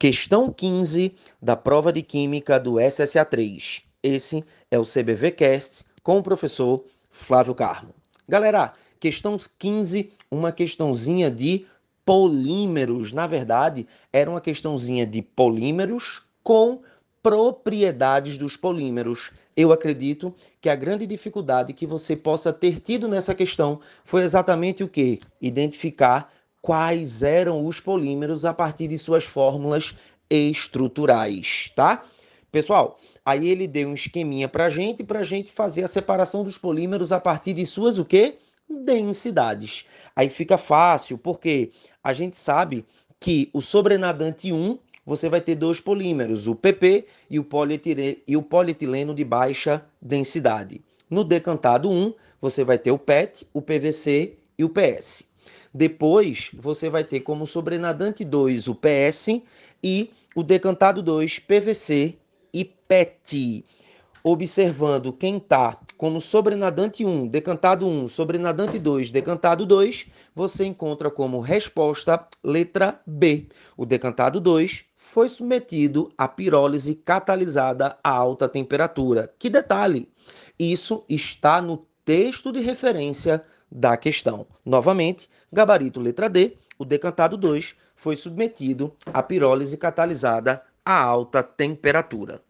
Questão 15 da prova de Química do SSA3. Esse é o CBVcast com o professor Flávio Carmo. Galera, questão 15, uma questãozinha de polímeros. Na verdade, era uma questãozinha de polímeros com propriedades dos polímeros. Eu acredito que a grande dificuldade que você possa ter tido nessa questão foi exatamente o que? Identificar quais eram os polímeros a partir de suas fórmulas estruturais, tá? Pessoal, aí ele deu um esqueminha para gente, para gente fazer a separação dos polímeros a partir de suas o quê? Densidades. Aí fica fácil, porque a gente sabe que o sobrenadante 1 você vai ter dois polímeros, o PP e o, e o polietileno de baixa densidade. No decantado 1, você vai ter o PET, o PVC e o PS. Depois, você vai ter como sobrenadante 2 o PS e o decantado 2 PVC e PET. Observando quem está como sobrenadante 1, decantado 1, sobrenadante 2, decantado 2, você encontra como resposta letra B. O decantado 2 foi submetido à pirólise catalisada a alta temperatura. Que detalhe! Isso está no texto de referência da questão. Novamente, gabarito letra D, o decantado 2 foi submetido à pirólise catalisada a alta temperatura.